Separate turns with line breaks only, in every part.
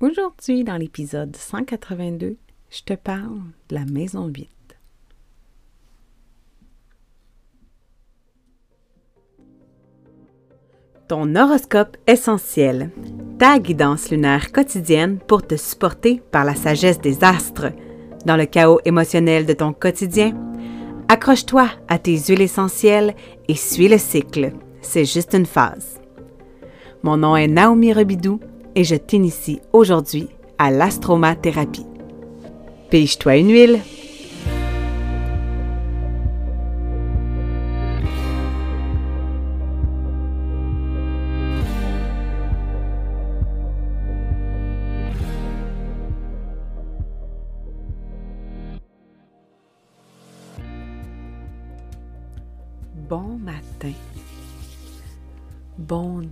Aujourd'hui, dans l'épisode 182, je te parle de la maison 8. Ton horoscope essentiel, ta guidance lunaire quotidienne pour te supporter par la sagesse des astres. Dans le chaos émotionnel de ton quotidien, accroche-toi à tes huiles essentielles et suis le cycle. C'est juste une phase. Mon nom est Naomi Rebidou et je t'initie aujourd'hui à l'astromathérapie. Pige-toi une huile.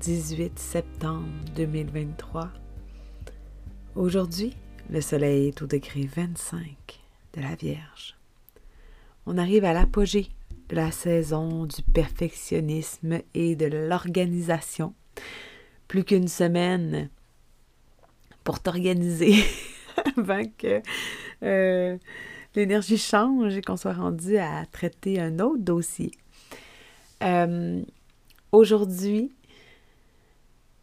18 septembre 2023. Aujourd'hui, le soleil est au degré 25 de la Vierge. On arrive à l'apogée de la saison du perfectionnisme et de l'organisation. Plus qu'une semaine pour t'organiser avant que euh, l'énergie change et qu'on soit rendu à traiter un autre dossier. Euh, aujourd'hui,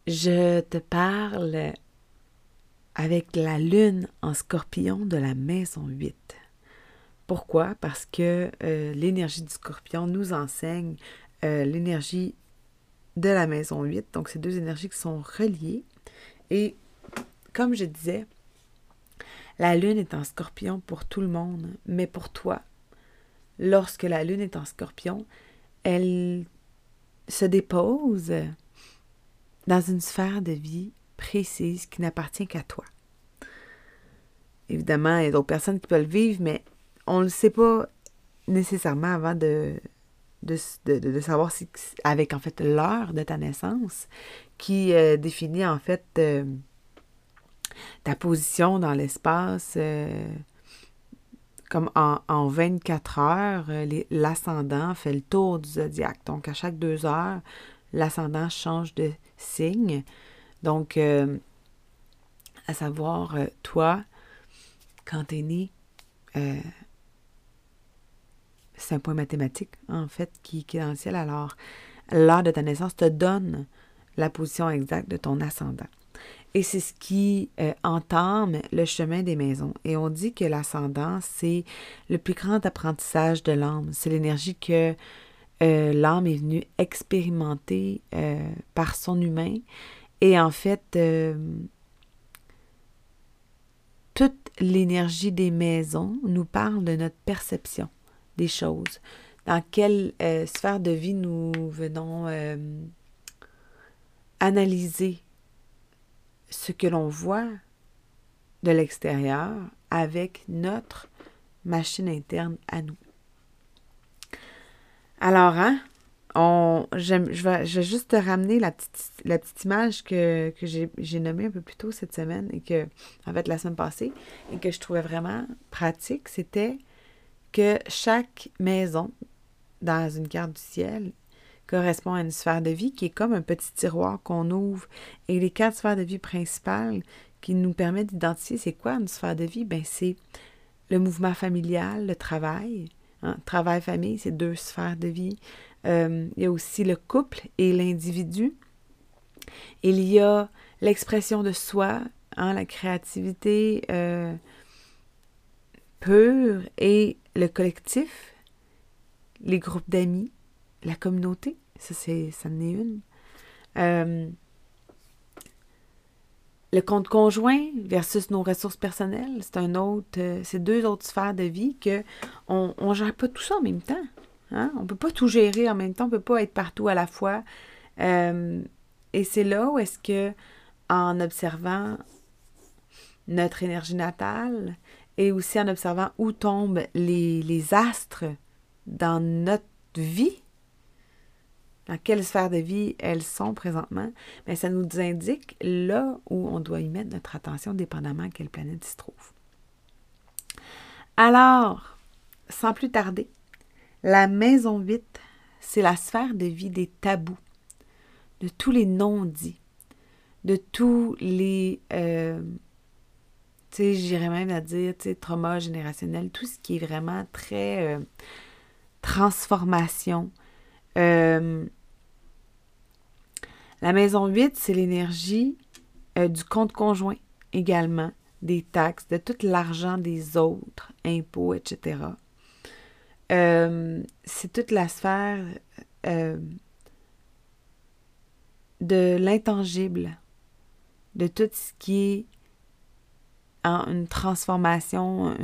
je te parle avec la lune en scorpion de la maison 8. Pourquoi? Parce que euh, l'énergie du scorpion nous enseigne euh, l'énergie de la maison 8. Donc, ces deux énergies qui sont reliées. Et comme je disais, la lune est en scorpion pour tout le monde, mais pour toi, lorsque la lune est en scorpion, elle se dépose dans une sphère de vie précise qui n'appartient qu'à toi. Évidemment, il y a d'autres personnes qui peuvent le vivre, mais on ne le sait pas nécessairement avant de, de, de, savoir si, avec en fait l'heure de ta naissance qui euh, définit en fait euh, ta position dans l'espace. Euh, comme en, en 24 heures, l'ascendant fait le tour du zodiaque. Donc, à chaque deux heures, l'ascendant change de signe. Donc, euh, à savoir, euh, toi, quand tu es né, euh, c'est un point mathématique, en fait, qui, qui est dans le ciel. Alors, l'heure de ta naissance te donne la position exacte de ton ascendant. Et c'est ce qui entame le chemin des maisons. Et on dit que l'ascendant, c'est le plus grand apprentissage de l'âme. C'est l'énergie que l'âme est venue expérimenter par son humain et en fait, euh, toute l'énergie des maisons nous parle de notre perception des choses. Dans quelle euh, sphère de vie nous venons euh, analyser ce que l'on voit de l'extérieur avec notre machine interne à nous. Alors, hein, je, vais, juste te ramener la petite, la petite image que, j'ai nommée un peu plus tôt cette semaine et que, en fait, la semaine passée, et que je trouvais vraiment pratique. C'était que chaque maison dans une carte du ciel correspond à une sphère de vie qui est comme un petit tiroir qu'on ouvre. Et les quatre sphères de vie principales qui nous permettent d'identifier c'est quoi une sphère de vie, ben c'est le mouvement familial, le travail. Hein. Travail-famille, c'est deux sphères de vie. Euh, il y a aussi le couple et l'individu. Il y a l'expression de soi, hein, la créativité euh, pure et le collectif, les groupes d'amis, la communauté, ça c'est ça en est une. Euh, le compte conjoint versus nos ressources personnelles, c'est un autre, c'est deux autres sphères de vie que on, on gère pas tout ça en même temps. Hein? On ne peut pas tout gérer en même temps, on ne peut pas être partout à la fois. Euh, et c'est là où est-ce que, en observant notre énergie natale et aussi en observant où tombent les, astres dans notre vie, dans quelle sphère de vie elles sont présentement, mais ça nous indique là où on doit y mettre notre attention dépendamment à quelle planète il se trouve. Alors, sans plus tarder, la maison 8, c'est la sphère de vie des tabous, de tous les non-dits, de tous les, euh, Tu sais, j'irais même à dire, tu sais, trauma générationnel, tout ce qui est vraiment très euh, transformation. Euh, la maison 8, c'est l'énergie euh, du compte conjoint également, des taxes, de tout l'argent des autres, impôts, etc. c'est toute la sphère de l'intangible, de tout ce qui est en une transformation,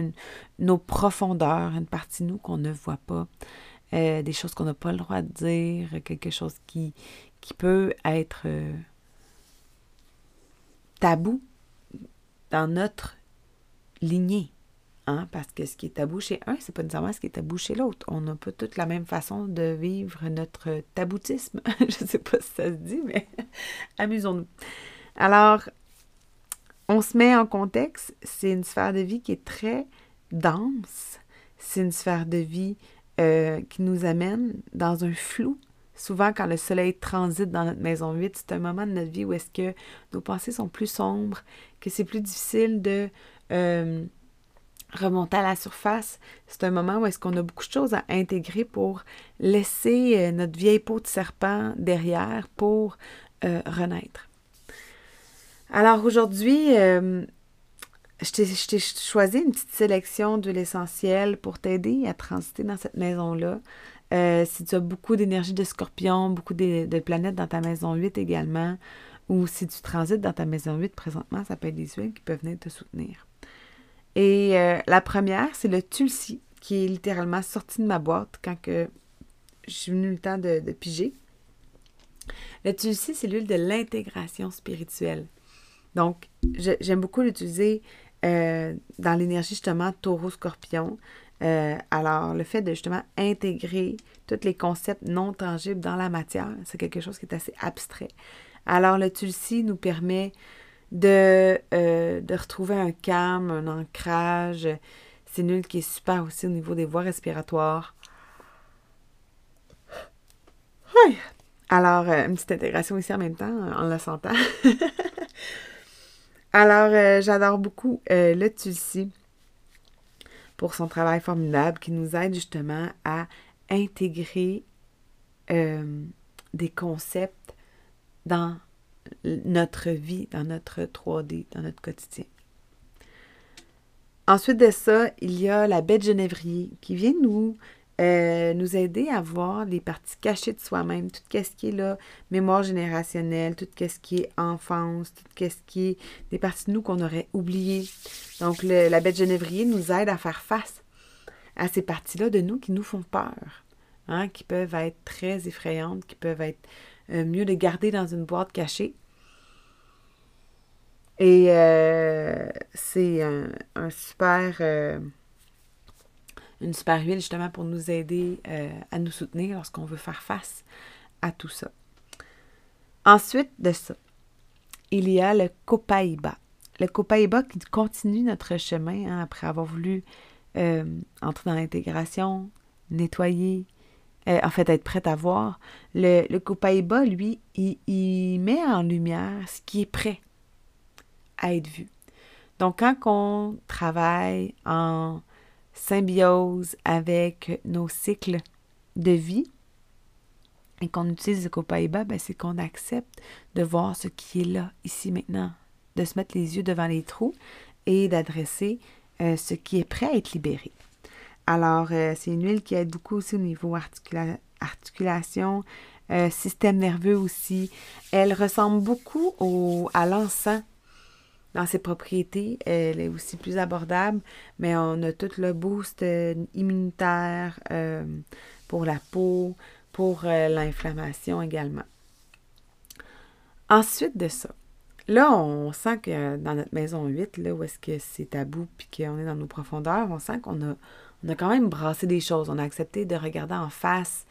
nos profondeurs, une partie de nous qu'on ne voit pas, euh, des choses qu'on n'a pas le droit de dire, quelque chose qui, qui peut être euh, tabou dans notre lignée. Hein? Parce que ce qui est tabou chez un, c'est pas nécessairement ce qui est tabou chez l'autre. On n'a pas toute la même façon de vivre notre taboutisme. Je ne sais pas si ça se dit, mais amusons-nous. Alors, on se met en contexte, c'est une sphère de vie qui est très dense. C'est une sphère de vie euh, qui nous amène dans un flou. Souvent, quand le soleil transite dans notre maison 8, c'est un moment de notre vie où est-ce que nos pensées sont plus sombres, que c'est plus difficile de euh, remonter à la surface. C'est un moment où est-ce qu'on a beaucoup de choses à intégrer pour laisser euh, notre vieille peau de serpent derrière pour renaître. Alors aujourd'hui, je t'ai choisi une petite sélection de l'essentiel pour t'aider à transiter dans cette maison-là. Euh, si tu as beaucoup d'énergie de scorpion, beaucoup de, planètes dans ta maison 8 également, ou si tu transites dans ta maison 8 présentement, ça peut être des huiles qui peuvent venir te soutenir. Et euh, la première, c'est le Tulsi, qui est littéralement sorti de ma boîte quand je suis venue le temps de, de piger. Le Tulsi, c'est l'huile de l'intégration spirituelle. Donc, j'aime beaucoup l'utiliser euh, dans l'énergie justement taureau-scorpion. Euh, alors, le fait de justement intégrer tous les concepts non tangibles dans la matière, c'est quelque chose qui est assez abstrait. Alors, le Tulsi nous permet de, euh, de retrouver un calme, un ancrage. C'est nul qui est super aussi au niveau des voies respiratoires. Alors, une petite intégration ici en même temps, en le sentant. Alors, euh, j'adore beaucoup euh, le Tulsi pour son travail formidable qui nous aide justement à intégrer euh, des concepts dans notre vie, dans notre 3D, dans notre quotidien. Ensuite de ça, il y a la baie de genévrier qui vient nous euh, nous aider à voir les parties cachées de soi-même, tout ce qui est là, mémoire générationnelle, tout ce qui est enfance, tout ce qui est des parties de nous qu'on aurait oubliées. Donc, la bête genévrier nous aide à faire face à ces parties-là de nous qui nous font peur, hein, qui peuvent être très effrayantes, qui peuvent être euh, mieux de garder dans une boîte cachée. Et euh, c'est un, super une super huile justement pour nous aider euh, à nous soutenir lorsqu'on veut faire face à tout ça. Ensuite de ça, il y a le copaïba. Le copaïba qui continue notre chemin hein, après avoir voulu euh, entrer dans l'intégration, nettoyer, euh, en fait être prêt à voir. Le, le copaïba, lui, il met en lumière ce qui est prêt à être vu. Donc, quand on travaille en symbiose avec nos cycles de vie et qu'on utilise le Copaïba, ben c'est qu'on accepte de voir ce qui est là, ici, maintenant, de se mettre les yeux devant les trous et d'adresser euh, ce qui est prêt à être libéré. Alors, euh, c'est une huile qui aide beaucoup aussi au niveau articulation, euh, système nerveux aussi. Elle ressemble beaucoup au, à l'encens dans ses propriétés. Elle est aussi plus abordable, mais on a tout le boost euh, immunitaire euh, pour la peau, pour euh, l'inflammation également. Ensuite de ça, là, on sent que dans notre maison 8, là, où est-ce que c'est tabou puis qu'on est dans nos profondeurs, on sent qu'on a, on a quand même brassé des choses. On a accepté de regarder en face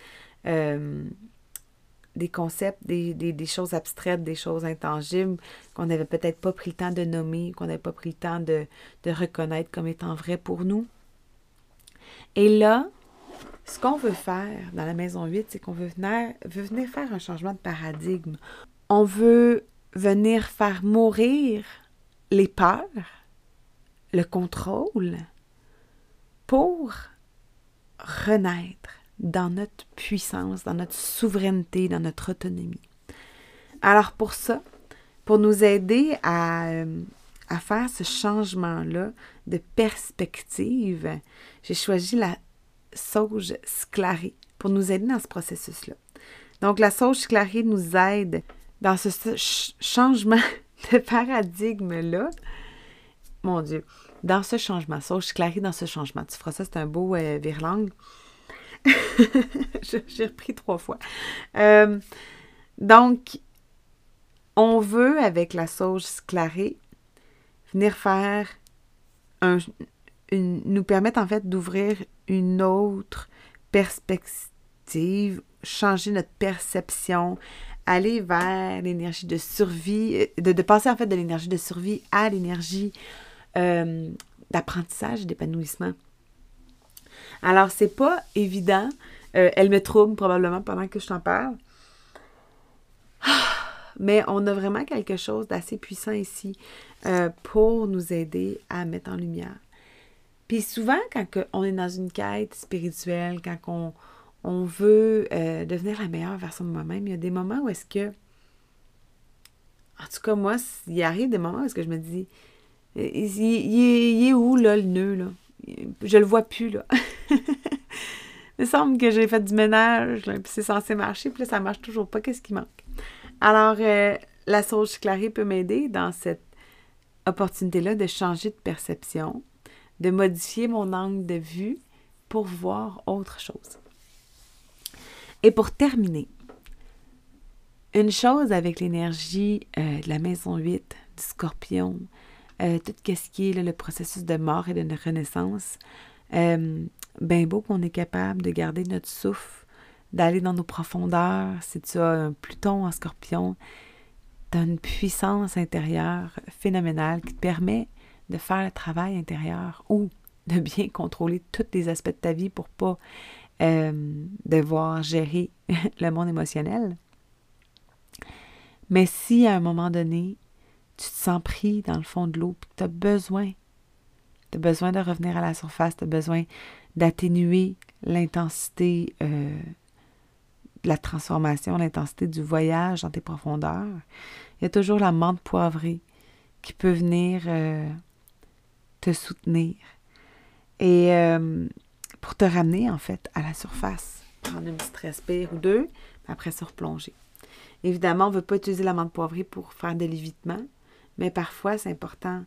des concepts, des, choses abstraites, des choses intangibles qu'on n'avait peut-être pas pris le temps de nommer, qu'on n'avait pas pris le temps de, reconnaître comme étant vrai pour nous. Et là, ce qu'on veut faire dans la maison 8, c'est qu'on veut venir, veut venir faire un changement de paradigme. On veut venir faire mourir les peurs, le contrôle pour renaître dans notre puissance, dans notre souveraineté, dans notre autonomie. Alors pour ça, pour nous aider à, euh, à faire ce changement-là de perspective, j'ai choisi la sauge sclarée pour nous aider dans ce processus-là. Donc la sauge sclarée nous aide dans ce changement de paradigme-là. Mon Dieu, dans ce changement, sauge clarée dans ce changement. Tu feras ça, c'est un beau euh. J'ai repris trois fois. Euh, donc, on veut, avec la sauge sclarée, venir faire un, nous permettre en fait d'ouvrir une autre perspective, changer notre perception, aller vers l'énergie de survie, euh, de, passer en fait de l'énergie de survie à l'énergie euh, d'apprentissage d'épanouissement. Alors, c'est pas évident. Euh, elle me trouble probablement pendant que je t'en parle. Mais on a vraiment quelque chose d'assez puissant ici euh, pour nous aider à mettre en lumière. Puis souvent, quand on est dans une quête spirituelle, quand on, veut euh, devenir la meilleure version de moi-même, il y a des moments où est-ce que, en tout cas moi, il arrive des moments où est-ce que je me dis, il, est, où là le nœud là? Je le vois plus là. il me semble que j'ai fait du ménage, puis c'est censé marcher, puis là, ça marche toujours pas. Qu'est-ce qui manque? Alors, euh, la sauge clarée peut m'aider dans cette opportunité-là de changer de perception, de modifier mon angle de vue pour voir autre chose. Et pour terminer, une chose avec l'énergie euh, de la maison 8, du scorpion, euh, tout ce qui est le processus de mort et de renaissance, euh, ben beau qu'on est capable de garder notre souffle, d'aller dans nos profondeurs. Si tu as un Pluton en scorpion, tu as une puissance intérieure phénoménale qui te permet de faire le travail intérieur ou de bien contrôler tous les aspects de ta vie pour pas euh, devoir gérer le monde émotionnel. Mais si à un moment donné, tu te sens pris dans le fond de l'eau, puis tu as besoin, tu as besoin de revenir à la surface, tu as besoin d'atténuer l'intensité euh, de la transformation, l'intensité du voyage dans tes profondeurs, il y a toujours la menthe poivrée qui peut venir euh, te soutenir et euh, pour te ramener en fait à la surface. Prendre une petite respire ou deux, après se replonger. Évidemment, on ne veut pas utiliser la menthe poivrée pour faire de l'évitement, mais parfois c'est important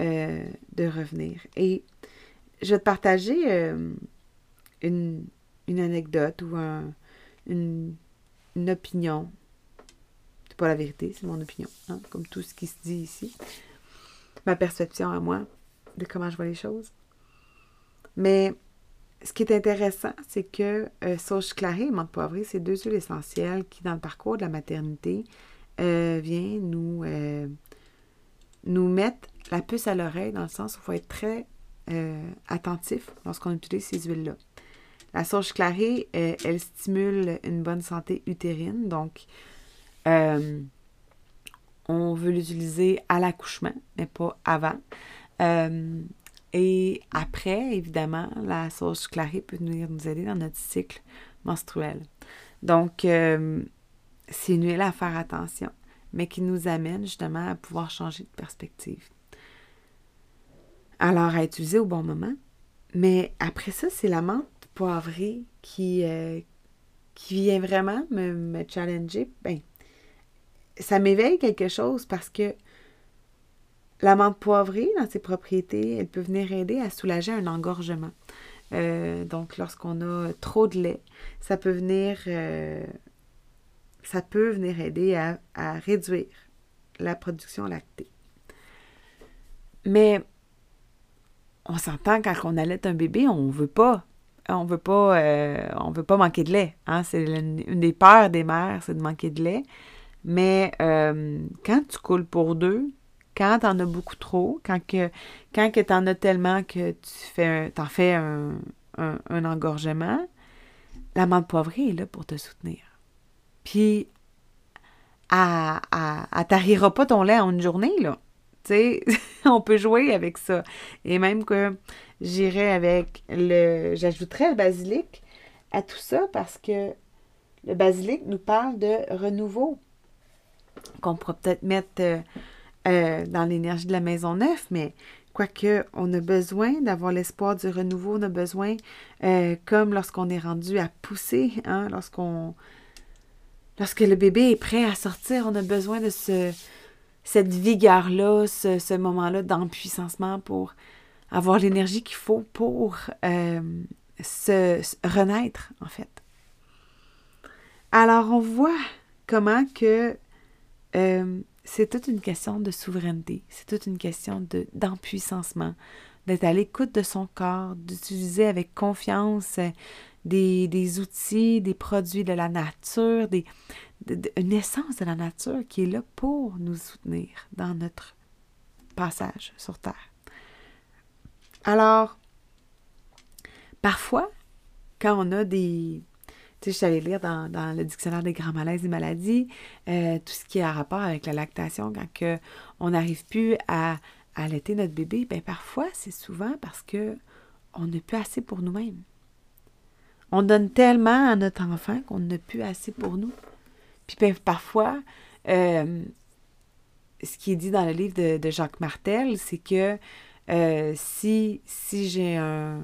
euh, de revenir. Et je vais te partager euh, une, anecdote ou une, opinion. C'est pas la vérité, c'est mon opinion, hein, comme tout ce qui se dit ici. Ma perception à moi de comment je vois les choses. Mais ce qui est intéressant, c'est que euh, sauge clarée et menthe poivrée, c'est deux huiles essentielles qui, dans le parcours de la maternité, viennent nous nous mettre la puce à l'oreille dans le sens où il faut être très euh, attentif lorsqu'on utilise ces huiles-là. La sauge clarée, euh, elle stimule une bonne santé utérine, donc euh, on veut l'utiliser à l'accouchement, mais pas avant. et après, évidemment, la sauge clarée peut venir nous aider dans notre cycle menstruel. Donc, c'est une huile à faire attention mais qui nous amène justement à pouvoir changer de perspective. Alors, à utiliser au bon moment. Mais après ça, c'est la menthe poivrée qui, euh, qui vient vraiment me, challenger. Ben, ça m'éveille quelque chose parce que la menthe poivrée, dans ses propriétés, elle peut venir aider à soulager un engorgement. Euh, donc, lorsqu'on a trop de lait, ça peut venir euh, ça peut venir aider à, réduire la production lactée. Mais on s'entend quand on allait un bébé, on veut pas. On veut pas, euh, on veut pas manquer de lait. Hein? C'est une des peurs des mères, c'est de manquer de lait. Mais euh, quand tu coules pour deux, quand tu en as beaucoup trop, quand que, quand que tu en as tellement que tu fais en fais un, un, engorgement, la menthe poivrée est là pour te soutenir. Puis, elle, ne pas ton lait en une journée, là. Tu sais, on peut jouer avec ça. Et même que j'irais avec le. J'ajouterais le basilic à tout ça parce que le basilic nous parle de renouveau qu'on pourrait peut-être mettre euh, euh, dans l'énergie de la maison neuve, mais quoique on a besoin d'avoir l'espoir du renouveau, on a besoin, euh, comme lorsqu'on est rendu à pousser, hein, lorsqu'on lorsque le bébé est prêt à sortir, on a besoin de ce, cette vigueur-là, ce, moment-là d'empuissancement pour avoir l'énergie qu'il faut pour se, renaître, en fait. Alors, on voit comment que euh, c'est toute une question de souveraineté, c'est toute une question d'empuissancement, d'être à l'écoute de son corps, d'utiliser avec confiance euh, des, outils, des produits de la nature, des, une essence de la nature qui est là pour nous soutenir dans notre passage sur Terre. Alors, parfois, quand on a des, tu sais, je suis lire dans, le dictionnaire des grands malaises et maladies euh, tout ce qui a rapport avec la lactation, quand on n'arrive plus à, allaiter notre bébé, bien parfois, c'est souvent parce que on n'a plus assez pour nous-mêmes. On donne tellement à notre enfant qu'on n'a plus assez pour nous. Puis ben, parfois, euh, ce qui est dit dans le livre de, Jacques Martel, c'est que euh, si, j'ai un,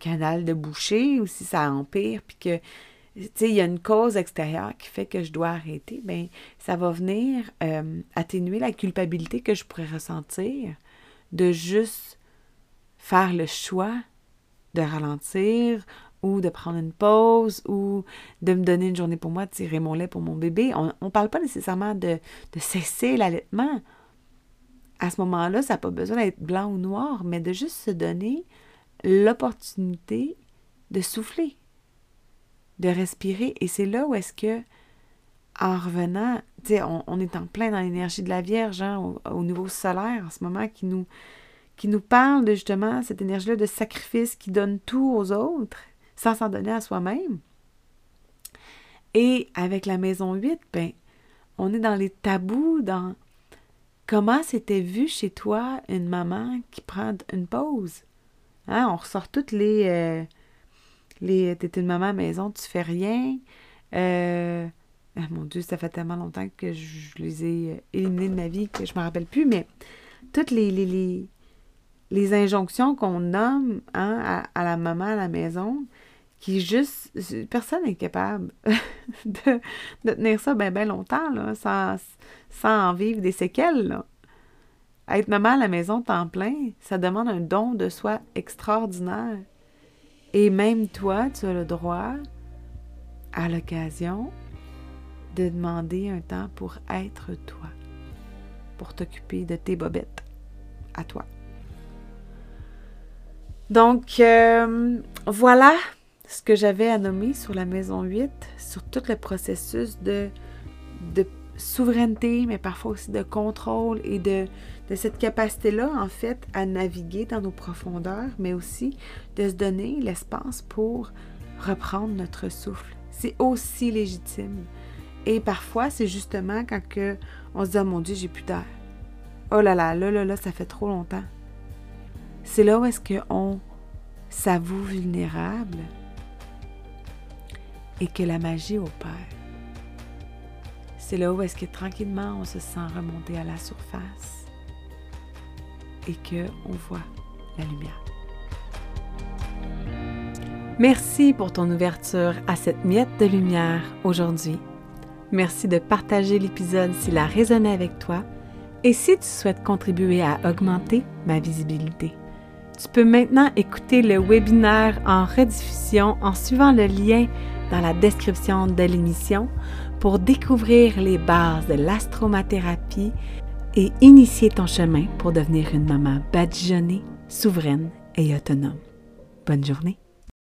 canal de boucher ou si ça empire, puis que, il y a une cause extérieure qui fait que je dois arrêter, bien, ça va venir euh, atténuer la culpabilité que je pourrais ressentir de juste faire le choix de ralentir ou de prendre une pause ou de me donner une journée pour moi, de tirer mon lait pour mon bébé. On ne parle pas nécessairement de, de cesser l'allaitement. À ce moment-là, ça n'a pas besoin d'être blanc ou noir, mais de juste se donner l'opportunité de souffler, de respirer. Et c'est là où est-ce que, en revenant, sais, on, est en plein dans l'énergie de la Vierge, hein, au, niveau solaire en ce moment, qui nous, qui nous parle de justement cette énergie-là de sacrifice qui donne tout aux autres sans s'en donner à soi-même. Et avec la maison 8, ben, on est dans les tabous, dans comment c'était vu chez toi une maman qui prend une pause. Hein, on ressort toutes les. Euh, les T'es une maman à maison, tu fais rien. Euh, ah, mon Dieu, ça fait tellement longtemps que je, les ai euh, éliminés de ma vie que je ne me rappelle plus, mais toutes les, les, les, injonctions qu'on nomme hein, à, la maman à la maison, qui juste. Personne n'est capable de, tenir ça bien ben longtemps, sans en vivre des séquelles. Là. Être maman à la maison temps plein, ça demande un don de soi extraordinaire. Et même toi, tu as le droit, à l'occasion, de demander un temps pour être toi, pour t'occuper de tes bobettes, à toi. Donc, euh, voilà ce que j'avais à nommer sur la maison 8, sur tout le processus de, souveraineté, mais parfois aussi de contrôle et de, de cette capacité-là, en fait, à naviguer dans nos profondeurs, mais aussi de se donner l'espace pour reprendre notre souffle. C'est aussi légitime. Et parfois, c'est justement quand que on se dit, oh mon Dieu, j'ai plus d'air. Oh là là, là, là, là, ça fait trop longtemps. C'est là où est-ce qu'on s'avoue vulnérable et que la magie opère. C'est là où est-ce que tranquillement on se sent remonter à la surface et que on voit la lumière. Merci pour ton ouverture à cette miette de lumière aujourd'hui. Merci de partager l'épisode s'il a résonné avec toi et si tu souhaites contribuer à augmenter ma visibilité. Tu peux maintenant écouter le webinaire en rediffusion en suivant le lien dans la description de l'émission pour découvrir les bases de l'astromathérapie et initier ton chemin pour devenir une maman badigeonnée, souveraine et autonome. Bonne journée!